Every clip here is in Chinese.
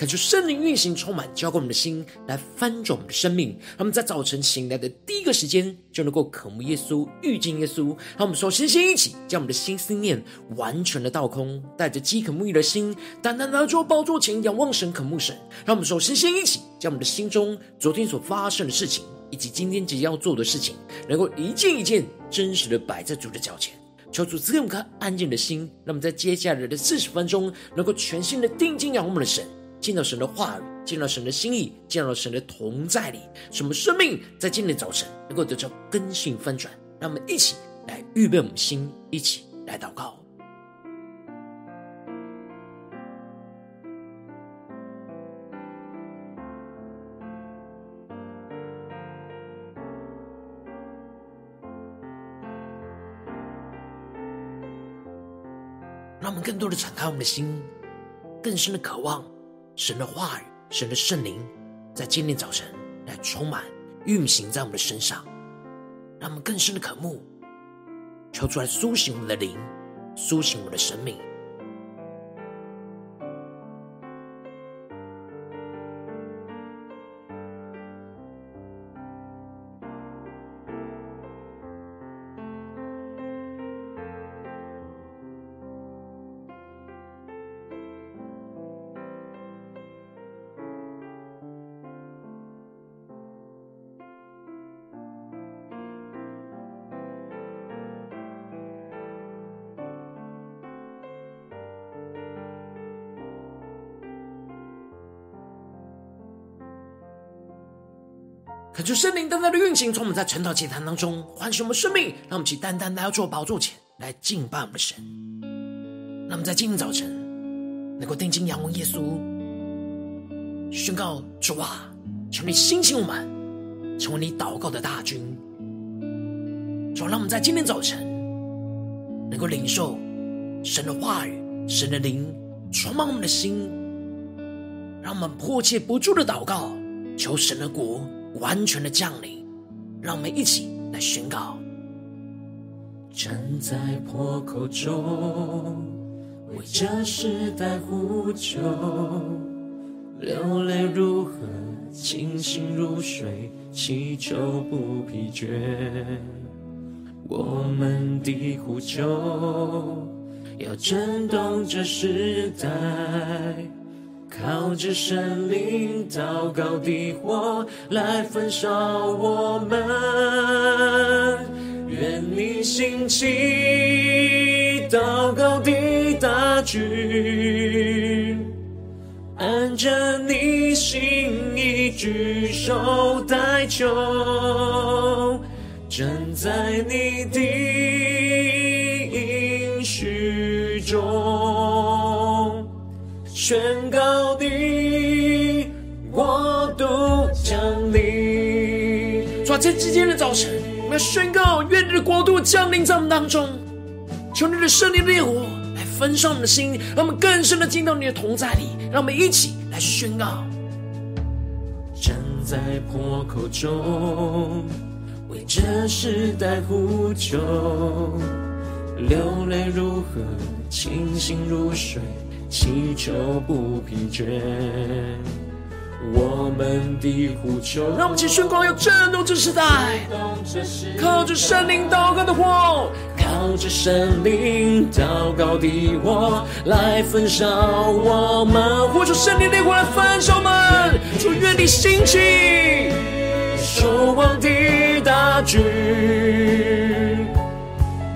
恳求圣灵运行，充满浇灌我们的心，来翻转我们的生命。让我们在早晨醒来的第一个时间，就能够渴慕耶稣、遇见耶稣。让我们首先先一起将我们的心思念完全的倒空，带着饥渴沐浴的心，单单来到宝座前仰望神、渴慕神。让我们首先先一起将我们的心中昨天所发生的事情，以及今天即将要做的事情，能够一件一件真实的摆在主的脚前。求主赐给我们颗安静的心，让我们在接下来的四十分钟，能够全心的定睛仰望我们的神。见到神的话语，见到神的心意，见到神的同在里，什么生命在今天早晨能够得到更新翻转？让我们一起来预备我们心，一起来祷告。让我们更多的敞开我们的心，更深的渴望。神的话语，神的圣灵，在今天早晨来充满运行在我们的身上，让我们更深的渴慕，求出来苏醒我们的灵，苏醒我们的生命。圣灵单单的运行，从我们在晨祷祭坛当中唤醒我们生命，让我们起单单来到主宝座前来敬拜我们的神。让我们在今天早晨能够定睛仰望耶稣，宣告主啊，求你兴起我们，成为你祷告的大军。主啊，让我们在今天早晨能够领受神的话语、神的灵充满我们的心，让我们迫切不住的祷告，求神的国。完全的降临，让我们一起来宣告。站在破口中，为这时代呼求，流泪如河，清醒如水，祈求不疲倦。我们的呼求要震动这时代。靠着神灵祷告的火来焚烧我们，愿你兴起祷告的大军，按着你心意举手代求，站在你的宣告。在今天的早晨，我们要宣告：愿你的国度降临在我们当中，求你的圣灵烈火来焚烧我们的心，让我们更深的进到你的同在里。让我们一起来宣告：站在破口中，为这时代呼求，流泪如河，清醒如水，祈求不疲倦。我们的呼求，让我们一起宣告，要震动这时代，靠着神灵祷告的火，靠着神灵祷告的火来焚烧我们，呼求神灵的火来焚烧我们，主愿你兴起，守望的大军，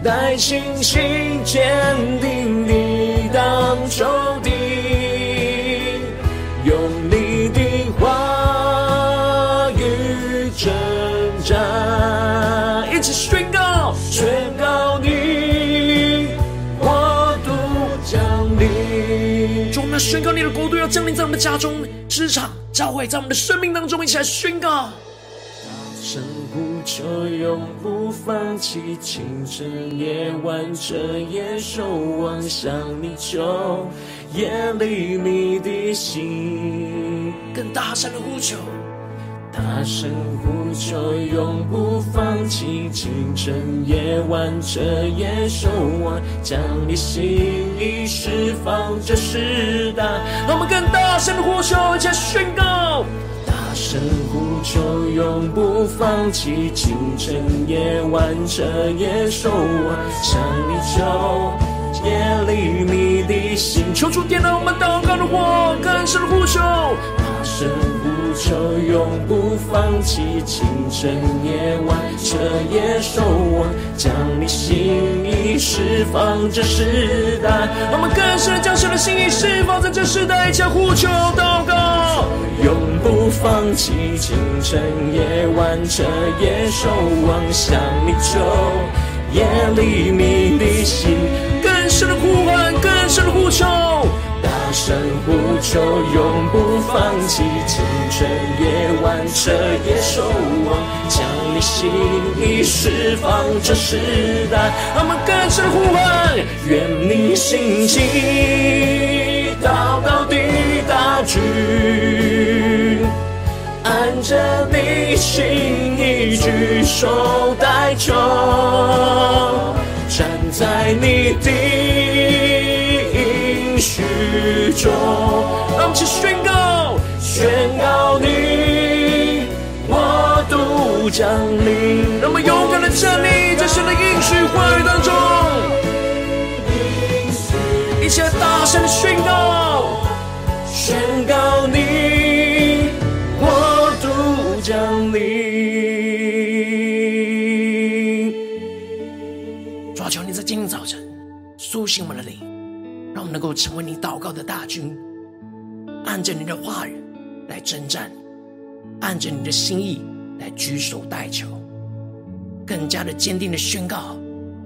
带信心坚定地挡兄弟。用你的话语征战，一起宣告，宣告你国度降临。主，我们宣告你的国度要降临在我们的家中、职场、教会，在我们的生命当中，一起来宣告。大声呼求，永不放弃，清晨夜晚，彻夜守望，向你求，夜里你的心。更大声的呼求。大声呼求，永不放弃，清晨夜晚，彻夜守望，将你心意释放这世代。让我们更大声的呼求，一起宣告。大声呼求，永不放弃，清晨夜晚，彻夜守望，向你求，夜里你的心。求主点亮我们祷告的火，更深的呼求。大声呼求，永不放弃，清晨夜晚，彻夜守望，将你心意释放这世代。我们更深将神的心意释放在这世代，将呼求祷告，永不放弃，清晨夜晚，彻夜守望，向你求，夜里你的心，更深的呼唤，更深的呼求。大声呼求，永不放弃，清晨夜晚，彻夜守望，将你心意释放这世代。我们更深呼唤，愿你心起，祷告的大局，着你心意举手代求，站在你的应许。中，让我们一起宣告，宣告你，我独降临。让我们勇敢的站立在神的应许够成为你祷告的大军，按着你的话语来征战，按着你的心意来举手代求，更加的坚定的宣告：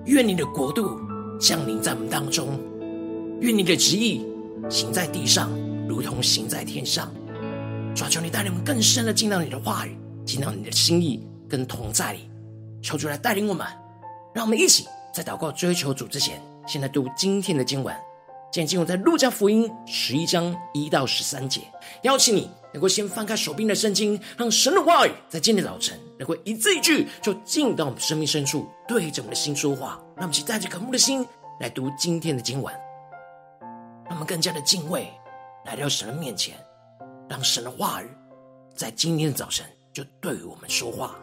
愿你的国度降临在我们当中，愿你的旨意行在地上，如同行在天上。主啊，求你带领我们更深的进到你的话语，进到你的心意跟同在里。求主来带领我们，让我们一起在祷告追求主之前，先来读今天的经文。今天进入在路加福音十一章一到十三节，邀请你能够先翻开手边的圣经，让神的话语在今天早晨能够一字一句就进到我们生命深处，对着我们的心说话。让我们去带着渴慕的心来读今天的经文，让我们更加的敬畏来到神的面前，让神的话语在今天的早晨就对于我们说话。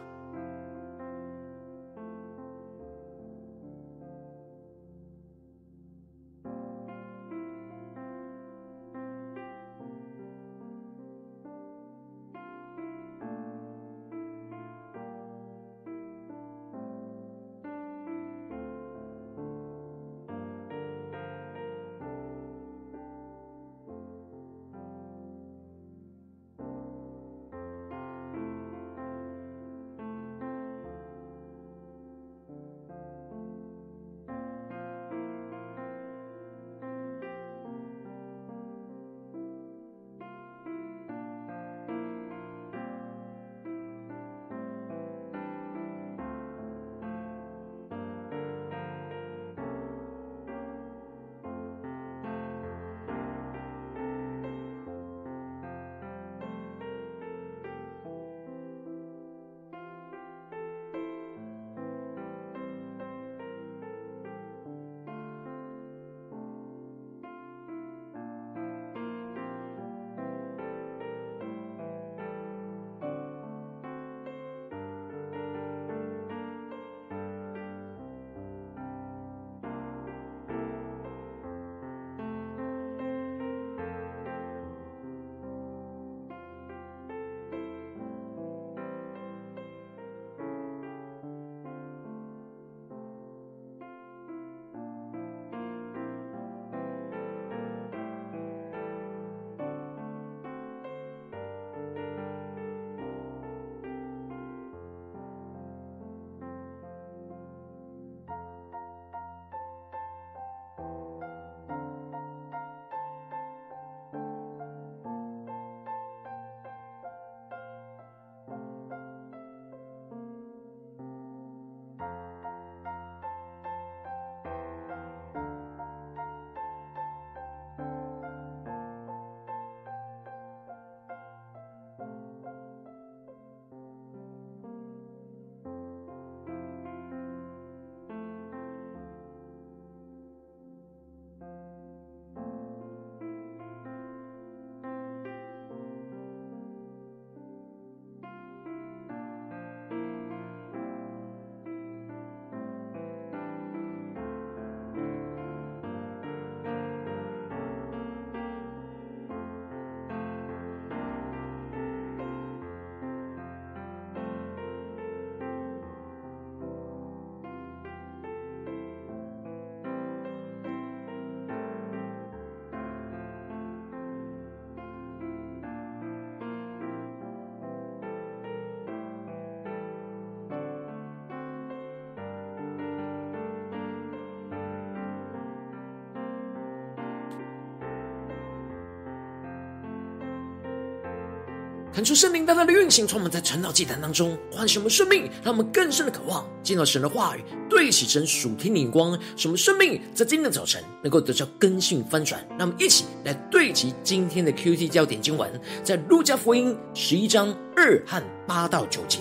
看出圣灵大大的运行，充满在晨祷祭坛当中，唤醒我们生命，让我们更深的渴望见到神的话语，对齐神属天的眼光，使我们生命在今天的早晨能够得到更新翻转。让我们一起来对齐今天的 QT 焦点经文，在路加福音十一章二和八到九节，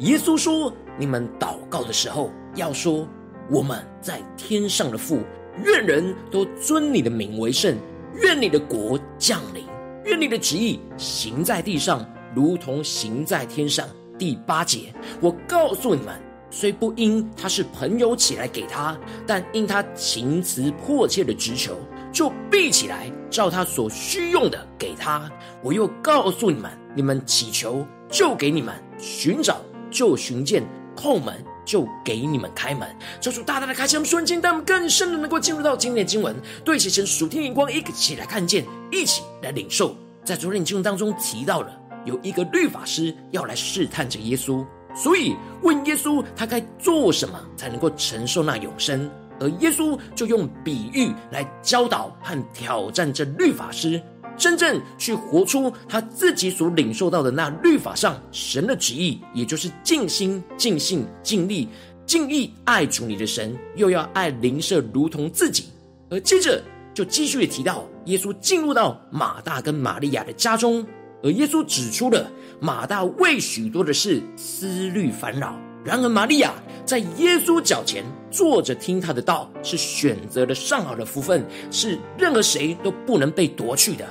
耶稣说：“你们祷告的时候，要说：我们在天上的父，愿人都尊你的名为圣，愿你的国降临。”愿你的旨意行在地上，如同行在天上。第八节，我告诉你们，虽不因他是朋友起来给他，但因他情辞迫切的直求，就必起来照他所需用的给他。我又告诉你们，你们祈求，就给你们；寻找，就寻见；叩门，就给你们开门。求主大大的开箱瞬间，让我们更深的能够进入到今天的经文，对齐神属天眼光，一起来看见，一起来领受。在昨天经文当中提到了，有一个律法师要来试探着耶稣，所以问耶稣他该做什么才能够承受那永生，而耶稣就用比喻来教导和挑战这律法师，真正去活出他自己所领受到的那律法上神的旨意，也就是尽心、尽性、尽力、尽意爱主你的神，又要爱邻舍如同自己，而接着。就继续的提到，耶稣进入到马大跟玛利亚的家中，而耶稣指出了马大为许多的事思虑烦恼，然而玛利亚在耶稣脚前坐着听他的道，是选择了上好的福分，是任何谁都不能被夺去的。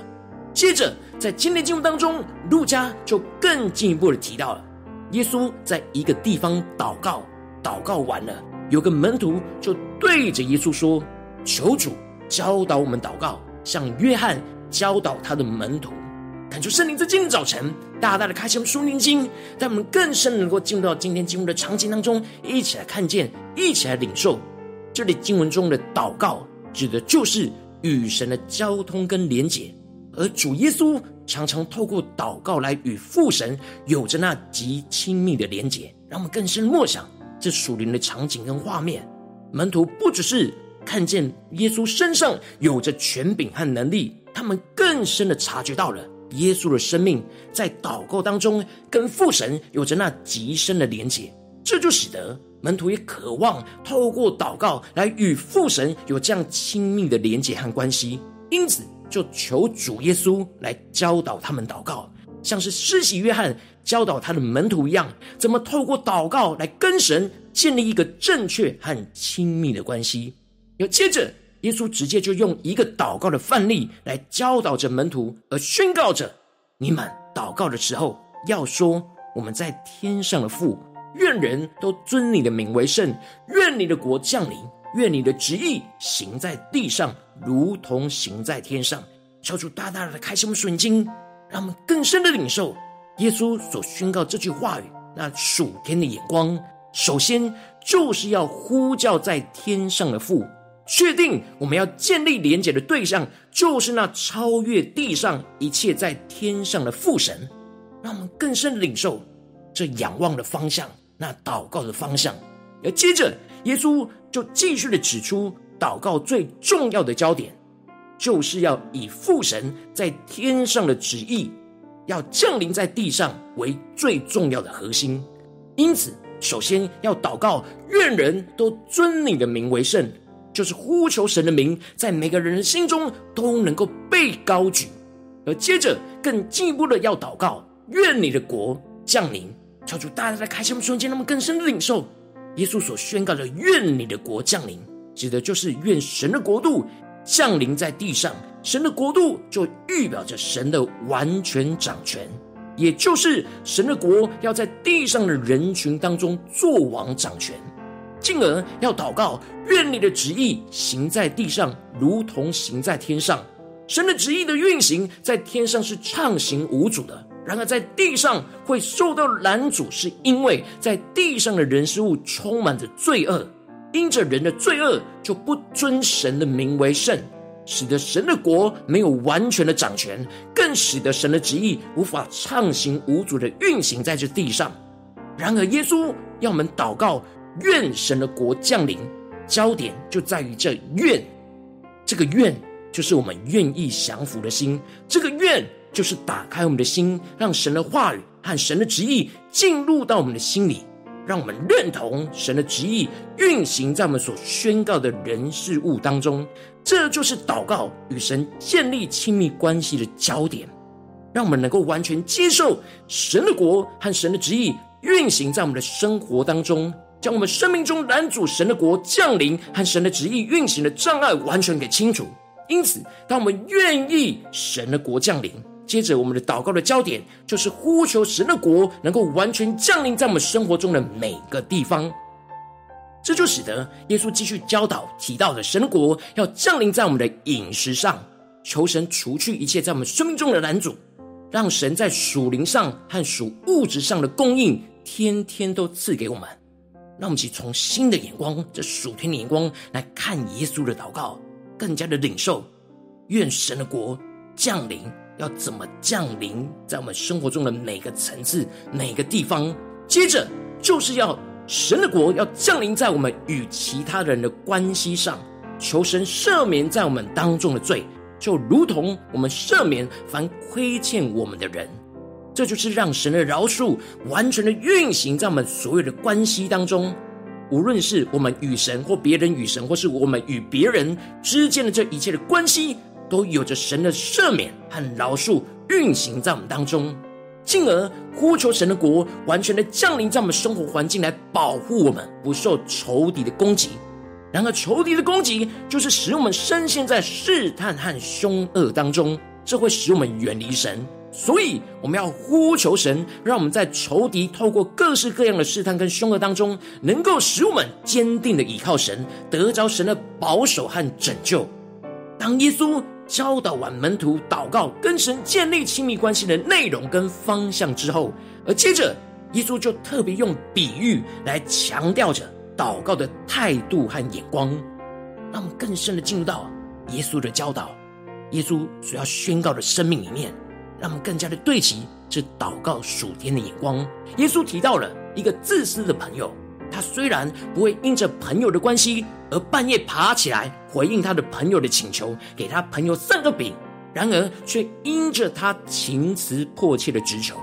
接着，在今天经文当中，路加就更进一步的提到了，耶稣在一个地方祷告，祷告完了，有个门徒就对着耶稣说：“求主。”教导我们祷告，像约翰教导他的门徒。感谢圣灵在今天早晨大大的开启我们属灵经，让我们更深能够进入到今天经文的场景当中，一起来看见，一起来领受。这里经文中的祷告，指的就是与神的交通跟连结，而主耶稣常常透过祷告来与父神有着那极亲密的连结，让我们更深默想这属灵的场景跟画面。门徒不只是。看见耶稣身上有着权柄和能力，他们更深的察觉到了耶稣的生命在祷告当中跟父神有着那极深的连结，这就使得门徒也渴望透过祷告来与父神有这样亲密的连结和关系，因此就求主耶稣来教导他们祷告，像是施洗约翰教导他的门徒一样，怎么透过祷告来跟神建立一个正确和亲密的关系。又接着，耶稣直接就用一个祷告的范例来教导着门徒，而宣告着：你们祷告的时候，要说我们在天上的父，愿人都尊你的名为圣，愿你的国降临，愿你的旨意行在地上，如同行在天上。求主大大的开心我们属灵经，让我们更深的领受耶稣所宣告这句话语，那属天的眼光，首先就是要呼叫在天上的父。确定我们要建立连结的对象，就是那超越地上一切在天上的父神，让我们更深领受这仰望的方向，那祷告的方向。而接着，耶稣就继续的指出，祷告最重要的焦点，就是要以父神在天上的旨意要降临在地上为最重要的核心。因此，首先要祷告，愿人都尊你的名为圣。就是呼求神的名，在每个人的心中都能够被高举，而接着更进一步的要祷告，愿你的国降临。求主大家在开心的瞬间，那么更深的领受耶稣所宣告的“愿你的国降临”，指的就是愿神的国度降临在地上，神的国度就预表着神的完全掌权，也就是神的国要在地上的人群当中作王掌权，进而要祷告，愿你的旨意行在地上，如同行在天上。神的旨意的运行在天上是畅行无阻的，然而在地上会受到拦阻，是因为在地上的人事物充满着罪恶，因着人的罪恶就不尊神的名为圣，使得神的国没有完全的掌权，更使得神的旨意无法畅行无阻的运行在这地上。然而耶稣要我们祷告，愿神的国降临，焦点就在于这愿，这个愿。就是我们愿意降服的心，这个愿就是打开我们的心，让神的话语和神的旨意进入到我们的心里，让我们认同神的旨意运行在我们所宣告的人事物当中。这就是祷告与神建立亲密关系的焦点，让我们能够完全接受神的国和神的旨意运行在我们的生活当中，将我们生命中拦阻神的国降临和神的旨意运行的障碍完全给清除。因此，当我们愿意神的国降临，接着我们的祷告的焦点就是呼求神的国能够完全降临在我们生活中的每个地方。这就使得耶稣继续教导提到的神国要降临在我们的饮食上，求神除去一切在我们生命中的拦阻，让神在属灵上和属物质上的供应天天都赐给我们。让我们一起从新的眼光，这属天的眼光来看耶稣的祷告。更加的领受，愿神的国降临，要怎么降临在我们生活中的每个层次、每个地方？接着就是要神的国要降临在我们与其他人的关系上，求神赦免在我们当中的罪，就如同我们赦免凡亏欠我们的人。这就是让神的饶恕完全的运行在我们所有的关系当中。无论是我们与神，或别人与神，或是我们与别人之间的这一切的关系，都有着神的赦免和饶恕运行在我们当中，进而呼求神的国完全的降临在我们生活环境，来保护我们不受仇敌的攻击。然而，仇敌的攻击就是使我们深陷在试探和凶恶当中，这会使我们远离神。所以，我们要呼求神，让我们在仇敌透过各式各样的试探跟凶恶当中，能够使我们坚定的倚靠神，得着神的保守和拯救。当耶稣教导完门徒祷告、跟神建立亲密关系的内容跟方向之后，而接着耶稣就特别用比喻来强调着祷告的态度和眼光，让我们更深的进入到耶稣的教导、耶稣所要宣告的生命里面。让我们更加的对齐这祷告属天的眼光。耶稣提到了一个自私的朋友，他虽然不会因着朋友的关系而半夜爬起来回应他的朋友的请求，给他朋友三个饼，然而却因着他情辞迫切的直求。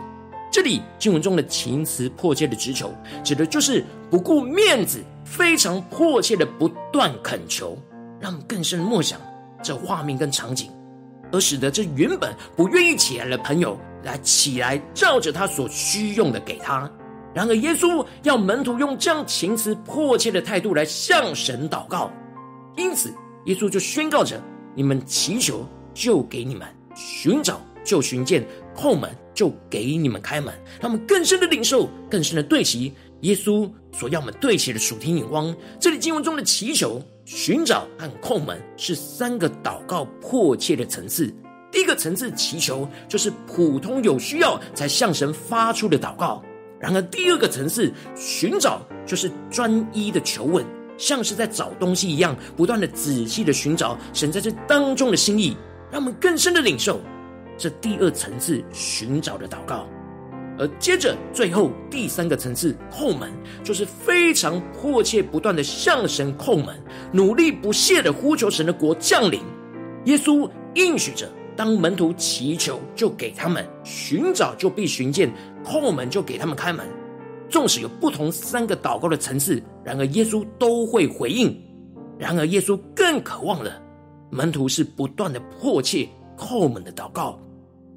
这里经文中的情辞迫切的直求，指的就是不顾面子，非常迫切的不断恳求。让更深的默想这画面跟场景。而使得这原本不愿意起来的朋友来起来，照着他所需用的给他。然而，耶稣要门徒用这样情辞迫切的态度来向神祷告。因此，耶稣就宣告着：“你们祈求，就给你们；寻找，就寻见；叩门，就给你们开门。”让我们更深的领受，更深的对齐耶稣所要我们对齐的属天眼光。这里经文中的祈求。寻找和叩门是三个祷告迫切的层次。第一个层次祈求，就是普通有需要才向神发出的祷告；然而第二个层次寻找，就是专一的求问，像是在找东西一样，不断的仔细的寻找神在这当中的心意，让我们更深的领受这第二层次寻找的祷告。而接着，最后第三个层次叩门，就是非常迫切、不断的向神叩门，努力不懈的呼求神的国降临。耶稣应许着，当门徒祈求，就给他们；寻找，就必寻见；叩门，就给他们开门。纵使有不同三个祷告的层次，然而耶稣都会回应。然而，耶稣更渴望的门徒是不断的迫切叩门的祷告。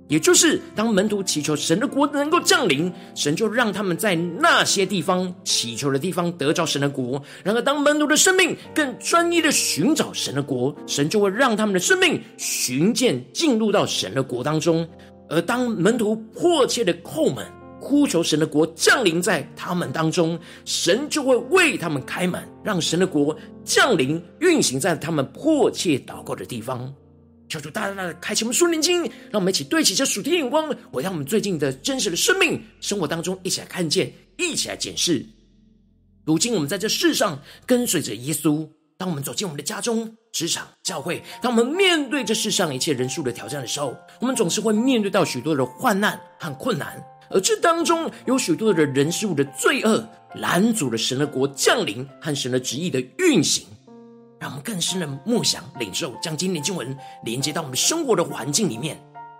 也就是当门徒祈求神的国能够降临，神就让他们在那些地方祈求的地方得着神的国。然而，当门徒的生命更专一的寻找神的国，神就会让他们的生命寻见进入到神的国当中。而当门徒迫切的叩门，呼求神的国降临在他们当中，神就会为他们开门，让神的国降临运行在他们迫切祷告的地方。求主大大的开启我们心灵经，让我们一起对齐这属天眼光，回到我们最近的真实的生命生活当中一起来看见，一起来检视。如今我们在这世上跟随着耶稣，当我们走进我们的家中、职场、教会，当我们面对这世上一切人数的挑战的时候，我们总是会面对到许多的患难和困难，而这当中有许多的人事物的罪恶，拦阻了神的国降临和神的旨意的运行。让我们更深的默想、领受，将今天经文连接到我们生活的环境里面。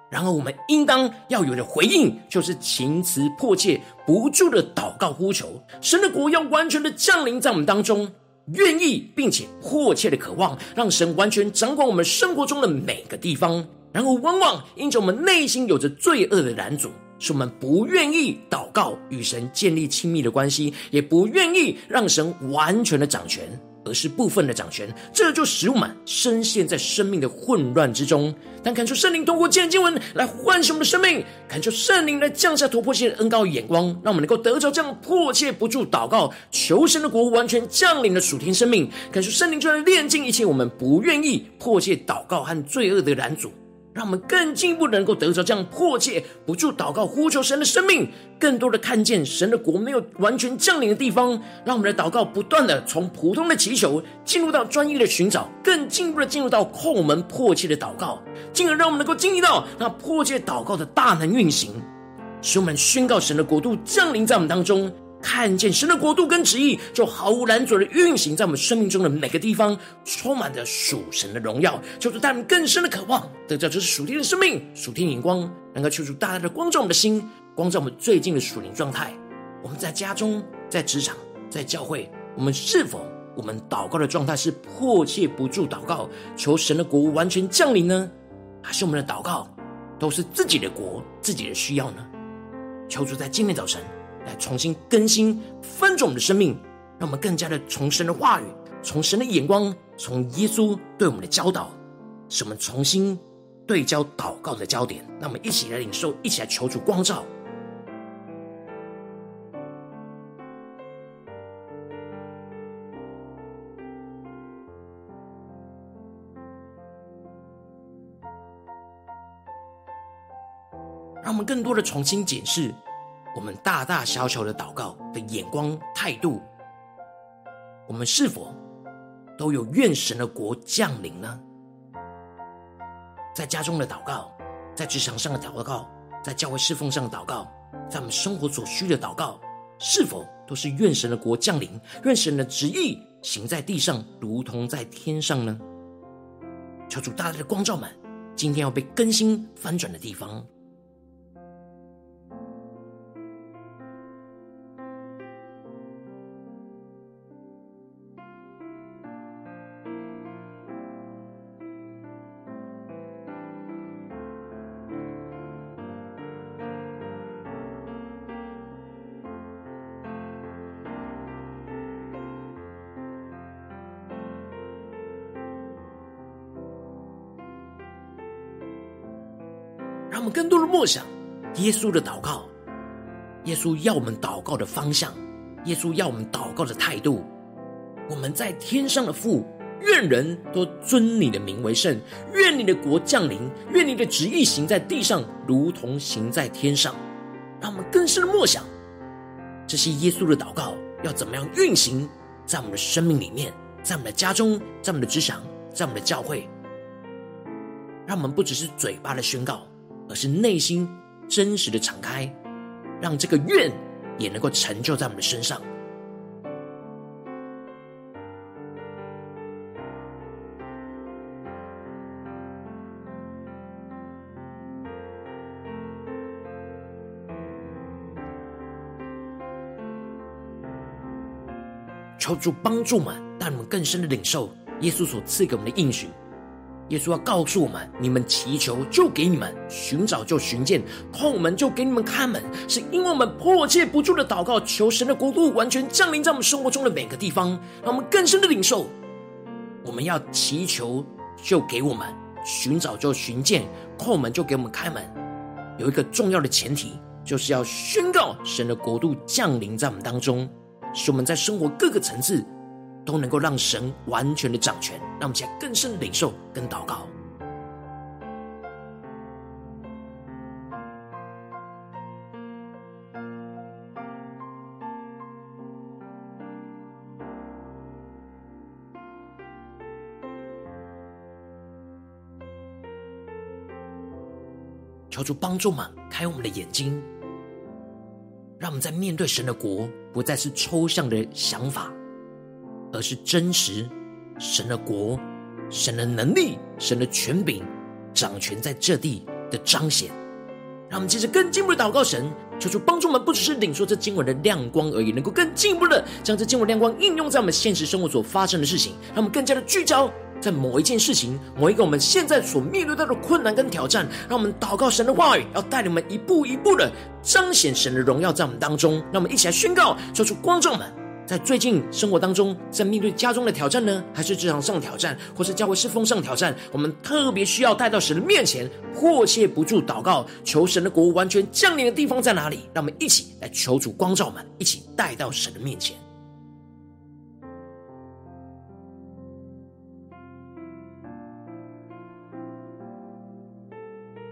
然后我们应当要有的回应，就是情词迫切、不住的祷告呼求，神的国要完全的降临在我们当中。愿意并且迫切的渴望，让神完全掌管我们生活中的每个地方。然后往往因着我们内心有着罪恶的拦阻，是我们不愿意祷告与神建立亲密的关系，也不愿意让神完全的掌权。而是部分的掌权，这就使我们深陷在生命的混乱之中。但恳求圣灵通过今天经文来唤醒我们的生命，恳求圣灵来降下突破性的恩膏眼光，让我们能够得着这样迫切不住祷告、求神的国完全降临的属天生命。恳求圣灵就来炼净一切我们不愿意迫切祷告和罪恶的拦阻。让我们更进一步能够得着这样迫切不住祷告呼求神的生命，更多的看见神的国没有完全降临的地方，让我们的祷告不断的从普通的祈求进入到专一的寻找，更进一步的进入到叩门迫切的祷告，进而让我们能够经历到那迫切祷告的大能运行，使我们宣告神的国度降临在我们当中。看见神的国度跟旨意，就毫无拦阻的运行在我们生命中的每个地方，充满着属神的荣耀，求主带我们更深的渴望，得到这是属天的生命、属天眼光，能够求主大大的光照我们的心，光照我们最近的属灵状态。我们在家中、在职场、在教会，我们是否我们祷告的状态是迫切不住祷告，求神的国完全降临呢？还是我们的祷告都是自己的国、自己的需要呢？求主在今天早晨。来重新更新、翻转我们的生命，让我们更加的从神的话语、从神的眼光、从耶稣对我们的教导，使我们重新对焦祷告的焦点。让我们一起来领受，一起来求主光照。让我们更多的重新检视。我们大大小小的祷告的眼光态度，我们是否都有愿神的国降临呢？在家中的祷告，在职场上的祷告，在教会侍奉上的祷告，在我们生活所需的祷告，是否都是愿神的国降临，愿神的旨意行在地上，如同在天上呢？求主大大的光照们，今天要被更新翻转的地方。默想耶稣的祷告，耶稣要我们祷告的方向，耶稣要我们祷告的态度。我们在天上的父，愿人都尊你的名为圣，愿你的国降临，愿你的旨意行在地上，如同行在天上。让我们更深的默想，这些耶稣的祷告要怎么样运行在我们的生命里面，在我们的家中，在我们的职场，在我们的教会。让我们不只是嘴巴的宣告。而是内心真实的敞开，让这个愿也能够成就在我们的身上。求主帮助们，让我们更深的领受耶稣所赐给我们的应许。耶稣要告诉我们：你们祈求就给你们，寻找就寻见，叩门就给你们开门。是因为我们迫切不住的祷告，求神的国度完全降临在我们生活中的每个地方，让我们更深的领受。我们要祈求就给我们，寻找就寻见，叩门就给我们开门。有一个重要的前提，就是要宣告神的国度降临在我们当中，使我们在生活各个层次。都能够让神完全的掌权，让我们现在更深的领受跟祷告，求主帮助们开我们的眼睛，让我们在面对神的国，不再是抽象的想法。而是真实，神的国、神的能力、神的权柄掌权在这地的彰显。让我们接着更进一步的祷告神，求主帮助我们，不只是领受这经文的亮光而已，能够更进一步的将这经文亮光应用在我们现实生活所发生的事情，让我们更加的聚焦在某一件事情、某一个我们现在所面对到的困难跟挑战。让我们祷告神的话语，要带领我们一步一步的彰显神的荣耀在我们当中。让我们一起来宣告，求主光照们。在最近生活当中，在面对家中的挑战呢，还是职场上的挑战，或是教会侍奉上的挑战，我们特别需要带到神的面前，迫切不住祷告，求神的国完全降临的地方在哪里？让我们一起来求主光照我们，一起带到神的面前，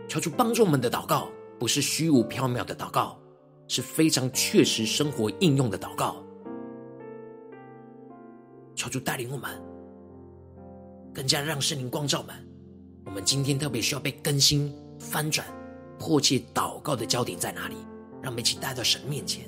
求主帮助我们的祷告，不是虚无缥缈的祷告，是非常确实生活应用的祷告。求主带领我们，更加让圣灵光照们。我们今天特别需要被更新、翻转、迫切祷告的焦点在哪里？让我们一起带到神面前。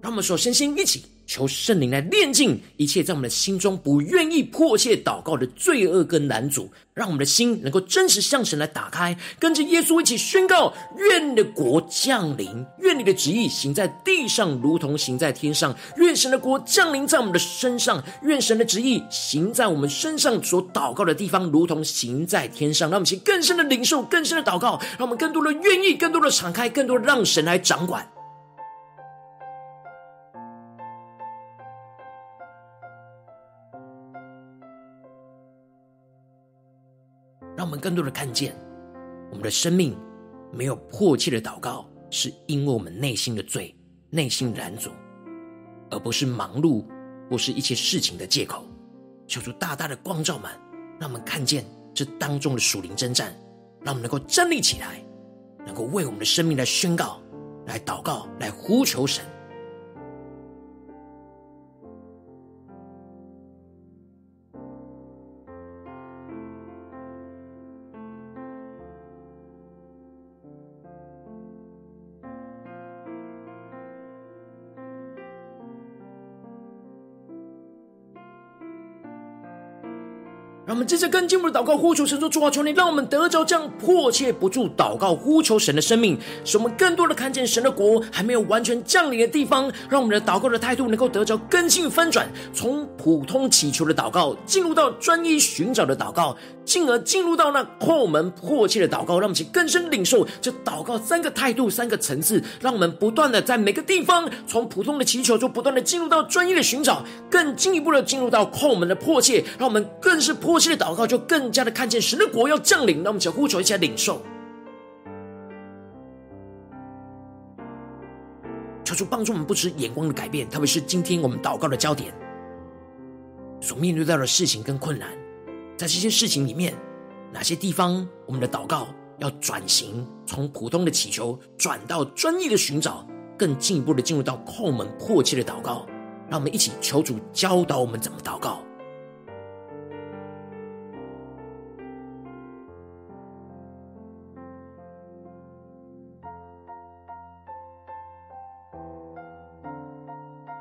让我们首先先一起。求圣灵来炼净一切在我们的心中不愿意迫切祷告的罪恶跟难阻，让我们的心能够真实向神来打开，跟着耶稣一起宣告：愿你的国降临，愿你的旨意行在地上，如同行在天上。愿神的国降临在我们的身上，愿神的旨意行在我们身上所祷告的地方，如同行在天上。让我们去更深的领受，更深的祷告，让我们更多的愿意，更多的敞开，更多的让神来掌管。更多的看见，我们的生命没有迫切的祷告，是因为我们内心的罪、内心拦阻，而不是忙碌或是一些事情的借口。求主大大的光照们，让我们看见这当中的属灵征战，让我们能够站立起来，能够为我们的生命来宣告、来祷告、来呼求神。接着更进一步的祷告，呼求神说：主啊，求你让我们得着这样迫切不住祷告、呼求神的生命，使我们更多的看见神的国还没有完全降临的地方。让我们的祷告的态度能够得着更新翻转，从普通祈求的祷告进入到专一寻找的祷告，进而进入到那叩门迫切的祷告。让我们去更深领受这祷告三个态度、三个层次，让我们不断的在每个地方，从普通的祈求，就不断的进入到专一的寻找，更进一步的进入到叩门的迫切，让我们更是迫。切祷告，就更加的看见神的国要降临。让我们一起呼求，一起来领受，求主帮助我们，不止眼光的改变，特别是今天我们祷告的焦点所面对到的事情跟困难，在这些事情里面，哪些地方我们的祷告要转型，从普通的祈求转到专一的寻找，更进一步的进入到叩门迫切的祷告。让我们一起求主教导我们怎么祷告。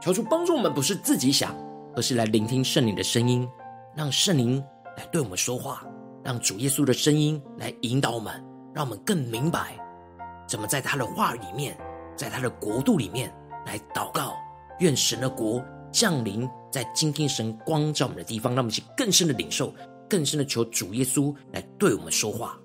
求主帮助我们，不是自己想，而是来聆听圣灵的声音，让圣灵来对我们说话，让主耶稣的声音来引导我们，让我们更明白怎么在他的话里面，在他的国度里面来祷告，愿神的国降临在今天神光照我们的地方，让我们去更深的领受，更深的求主耶稣来对我们说话。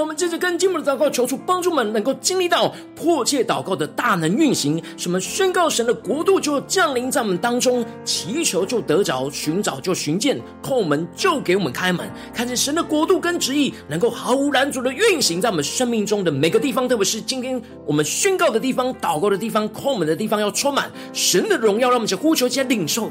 我们接着跟进我们的祷告，求主帮助我们能够经历到迫切祷告的大能运行，什么宣告神的国度就降临在我们当中，祈求就得着，寻找就寻见，叩门就给我们开门，看见神的国度跟旨意能够毫无拦阻的运行在我们生命中的每个地方，特别是今天我们宣告的地方、祷告的地方、叩门的地方，要充满神的荣耀，让我们去呼求、去领受。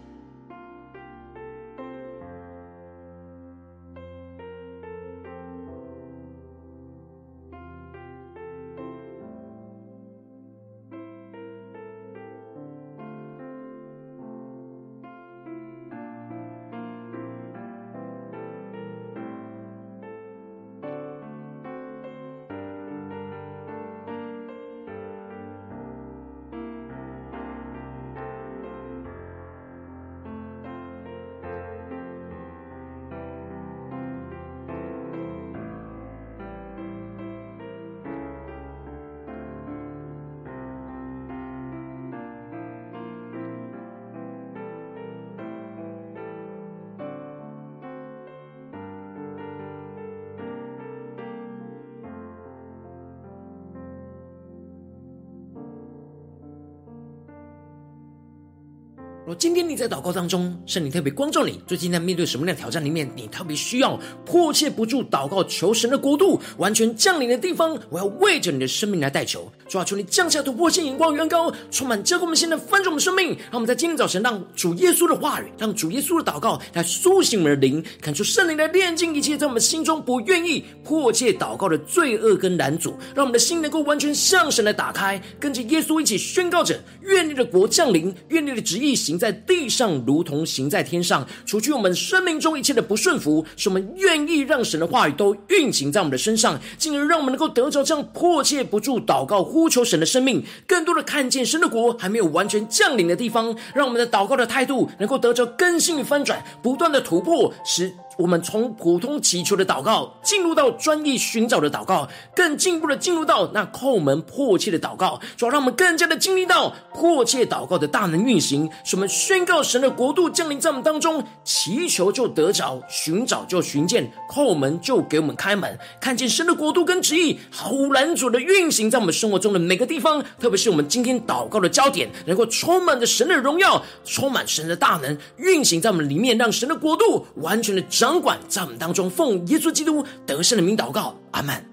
若今天你在祷告当中，圣灵特别光照你，最近在面对什么样的挑战里面，你特别需要迫切不住祷告，求神的国度完全降临的地方，我要为着你的生命来代求。主啊，求你降下突破性眼光，远高，充满教灌我们现在翻转我们生命，让我们在今天早晨让主耶稣的话语，让主耶稣的祷告来苏醒我们的灵，看出圣灵来炼净一切在我们心中不愿意迫切祷告的罪恶跟拦阻，让我们的心能够完全向神来打开，跟着耶稣一起宣告着：愿你的国降临，愿你的旨意行在地上如同行在天上，除去我们生命中一切的不顺服，使我们愿意让神的话语都运行在我们的身上，进而让我们能够得着这样迫切不住祷告呼求神的生命，更多的看见神的国还没有完全降临的地方，让我们的祷告的态度能够得着更新与翻转，不断的突破，使我们从普通祈求的祷告，进入到专一寻找的祷告，更进一步的进入到那叩门迫切的祷告，主要让我们更加的经历到迫切祷告的大能运行，使我们宣告神的国度降临在我们当中，祈求就得着，寻找就寻见，叩门就给我们开门，看见神的国度跟旨意毫无拦阻的运行在我们生活中的每个地方，特别是我们今天祷告的焦点，能够充满着神的荣耀，充满神的大能运行在我们里面，让神的国度完全的。掌管在我们当中，奉耶稣基督得胜的名祷告，阿门。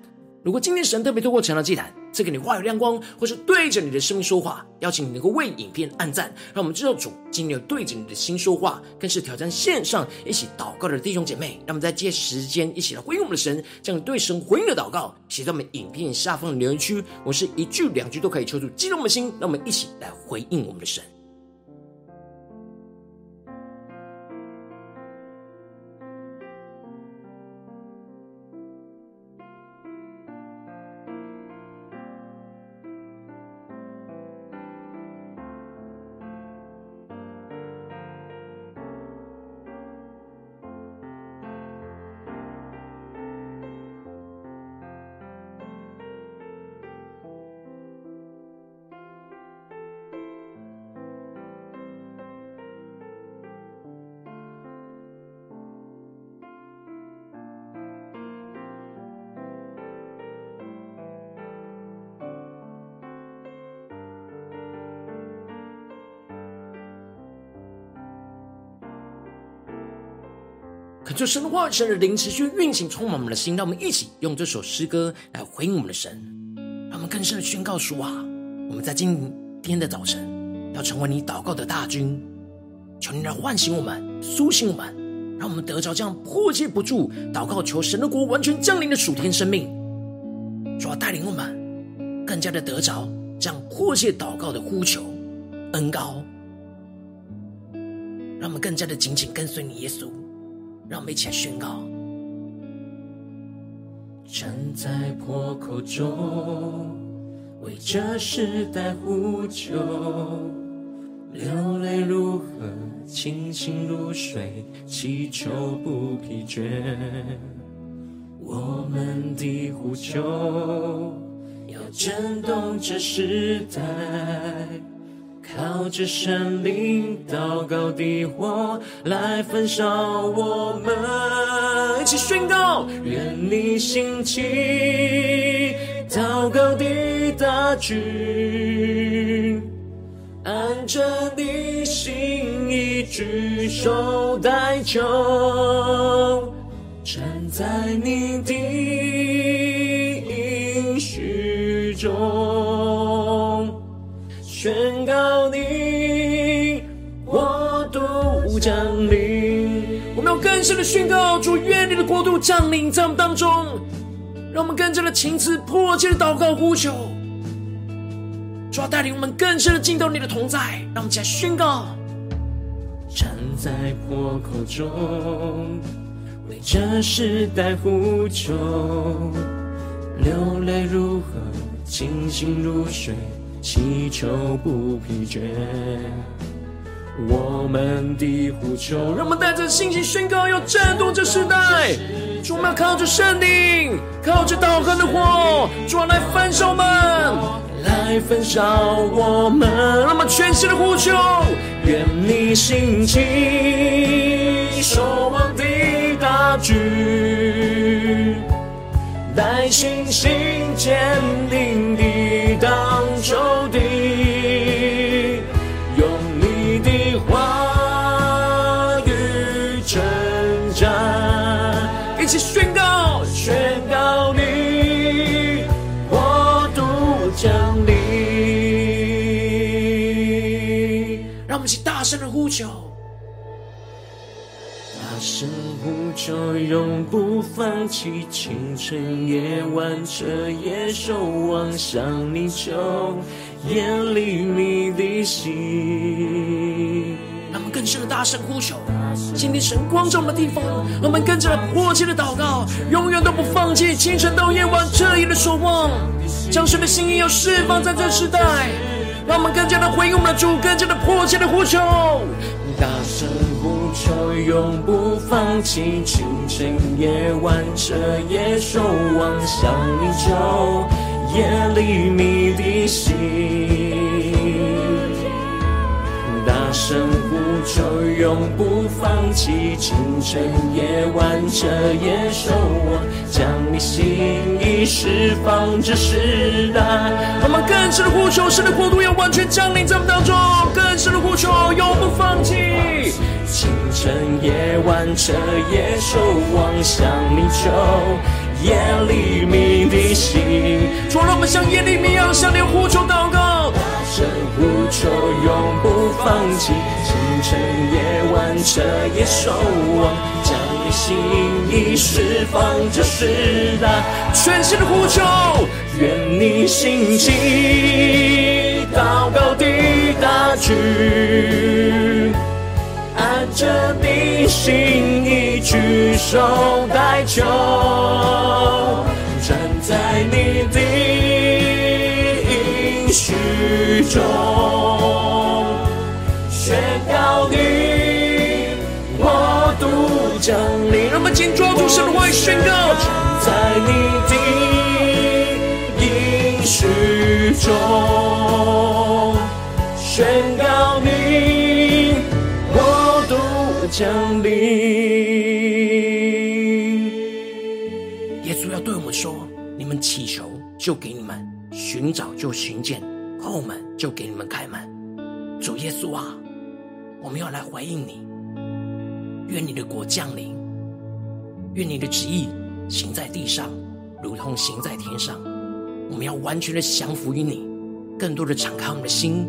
如果今天神特别透过成了祭坛赐给你话语亮光，或是对着你的生命说话，邀请你能够为影片按赞，让我们知道主今天有对着你的心说话，更是挑战线上一起祷告的弟兄姐妹。让我们在接时间一起来回应我们的神，将对神回应的祷告写在我们影片下方的留言区。我是一句两句都可以抽出激动的心，让我们一起来回应我们的神。就神的话语、神的灵持续运行，充满我们的心。让我们一起用这首诗歌来回应我们的神，让我们更深的宣告说：啊，我们在今天的早晨要成为你祷告的大军，求你来唤醒我们、苏醒我们，让我们得着这样迫切不住祷告，求神的国完全降临的属天生命，主要带领我们更加的得着这样迫切祷告的呼求恩膏，让我们更加的紧紧跟随你，耶稣。让我们一起来宣告：站在破口中，为这时代呼救，流泪如河，清醒如水，祈求不疲倦。我们的呼求要震动这时代。靠着神灵祷告的火来焚烧我们，一起宣告：愿你兴起祷告的大军，按着你心意举手代求，站在你的降临，我们要更深的宣告：主，愿你的国度降临在我们当中，让我们更加的亲自迫切的祷告呼求。主要带领我们更深的进到你的同在，让我们一起来宣告：站在破口中，为这时代呼求，流泪如河，清醒如水，祈求不疲倦。我们的呼求，让我们带着信心宣告，要震动这时代。主，我们要靠着圣灵，靠着祷告的火，主来焚烧我们，来焚烧我们。让我们全心的呼求，愿你兴起守望的大军，带信心坚定的大声的呼求，大声呼求，永不放弃。清晨夜晚，彻夜守望，向你求，眼里你的心。让我们更深的大声呼求，今天神光照的地方，我们更加的迫切的祷告，永远都不放弃。清晨到夜晚，彻夜的守望，将神的心意要释放在这世代。让我们更加的回应我们的主，更加的迫切的呼求，大声呼求，永不放弃，清晨夜晚彻夜守望，向你求，夜里你的心。大声就，永不放弃，清晨夜晚彻夜守望，将你心意释放这时代。我们更深的呼求，神的国度要完全降临在我们当中。更深的呼求，永不放弃，清晨夜晚彻夜守望，向你求，耶利米的心。主，让我们像耶利米一样，向你呼求祷告，声呼求，永不放弃，清晨夜晚彻夜守望，将你心意释放，就是那全新的呼求，愿你心起，祷告的大军。按着你心意举手代求，站在你的许中，宣告你国度降临。让我们紧抓住神的话语宣告，在你的应许中，宣告你。降临，耶稣要对我们说：“你们祈求，就给你；寻找，就寻见；叩门，就给你们开门。”主耶稣啊，我们要来回应你。愿你的国降临，愿你的旨意行在地上，如同行在天上。我们要完全的降服于你，更多的敞开我们的心，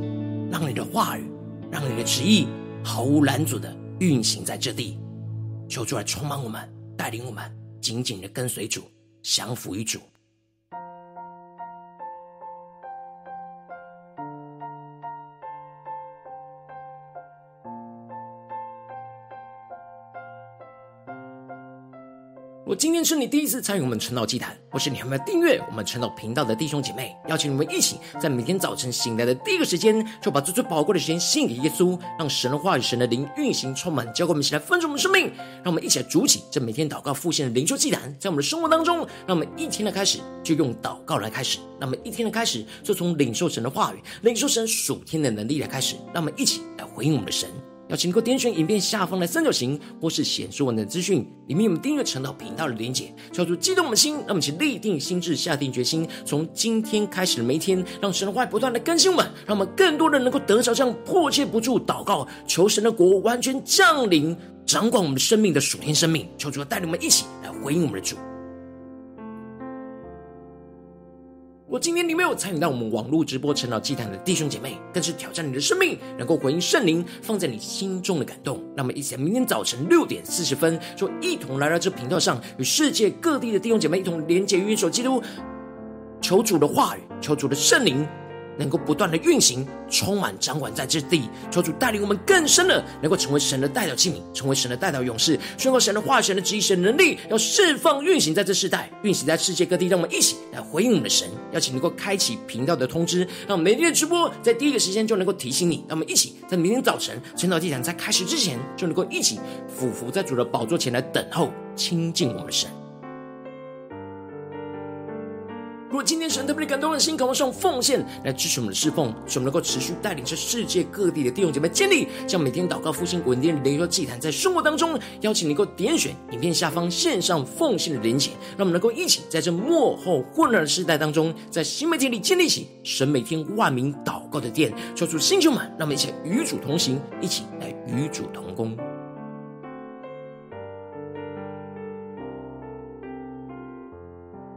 让你的话语，让你的旨意毫无拦阻的。运行在这地，求主来充满我们，带领我们紧紧的跟随主，降服于主。我今天是你第一次参与我们晨祷祭坛，或是你还没有订阅我们晨祷频道的弟兄姐妹，邀请你们一起在每天早晨醒来的第一个时间，就把最最宝贵的时间献给耶稣，让神的话语、神的灵运行充满，交给我们一起来分盛我们生命。让我们一起来筑起这每天祷告复兴的灵修祭坛，在我们的生活当中，让我们一天的开始就用祷告来开始，让我们一天的开始就从领受神的话语、领受神属天的能力来开始，让我们一起来回应我们的神。邀请各位点选影片下方的三角形，或是显示文的资讯，里面有我们订阅晨祷频道的连结，叫做激动我们的心，让我们一起立定心智，下定决心，从今天开始的每一天，让神的话不断的更新我们，让我们更多人能够得着这样迫切不住祷告，求神的国完全降临，掌管我们的生命的属天生命，求主带领我们一起来回应我们的主。我今天你没有参与到我们网络直播晨祷祭坛的弟兄姐妹，更是挑战你的生命，能够回应圣灵放在你心中的感动。那么，一起在明天早晨六点四十分，就一同来到这频道上，与世界各地的弟兄姐妹一同连结、元首基督，求主的话语，求主的圣灵。能够不断的运行，充满掌管在这地，求主带领我们更深的，能够成为神的代表器皿，成为神的代表勇士，宣告神的话语、神的旨意、神的能力，要释放运行在这世代，运行在世界各地。让我们一起来回应我们的神，邀请能够开启频道的通知，让我们每天的直播在第一个时间就能够提醒你。让我们一起在明天早晨晨祷祭坛在开始之前，就能够一起俯伏在主的宝座前来等候亲近我们的神。神特别感动的心，渴望用奉献来支持我们的侍奉，使我们能够持续带领着世界各地的弟兄姐妹建立，将每天祷告复兴稳定的灵修祭坛，在生活当中，邀请你能够点选影片下方线上奉献的连结，让我们能够一起在这幕后混乱的时代当中，在新媒体里建立起神每天万名祷告的殿，说出星球们，让我们一起与主同行，一起来与主同工。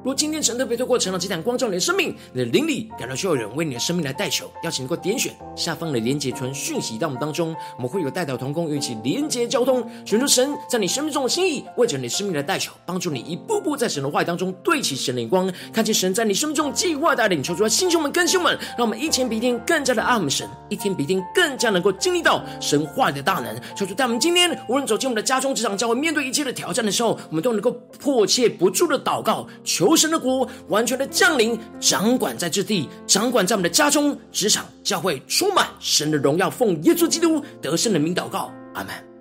如今天神特别透过晨祷祭坛光照你的生命，你的灵里感到需要人为你的生命来代求，邀请你能够点选下方的连结传讯息到我们当中，我们会有代表同工与一起连结交通，寻求神在你生命中的心意，为着你生命来代求，帮助你一步步在神的话语当中对齐神的眼光，看见神在你生命中计划带领，求主来弟兄们、更新们，让我们一天比一天更加的爱我们神，一天比一天更加能够经历到神话语的大能。求主带我们今天无论走进我们的家中、职场、教会，面对一切的挑战的时候，我们都能够迫切不住的祷告求，求。神的国完全的降临，掌管在这地，掌管在我们的家中、职场、教会，充满神的荣耀。奉耶稣基督得胜的名祷告，阿门。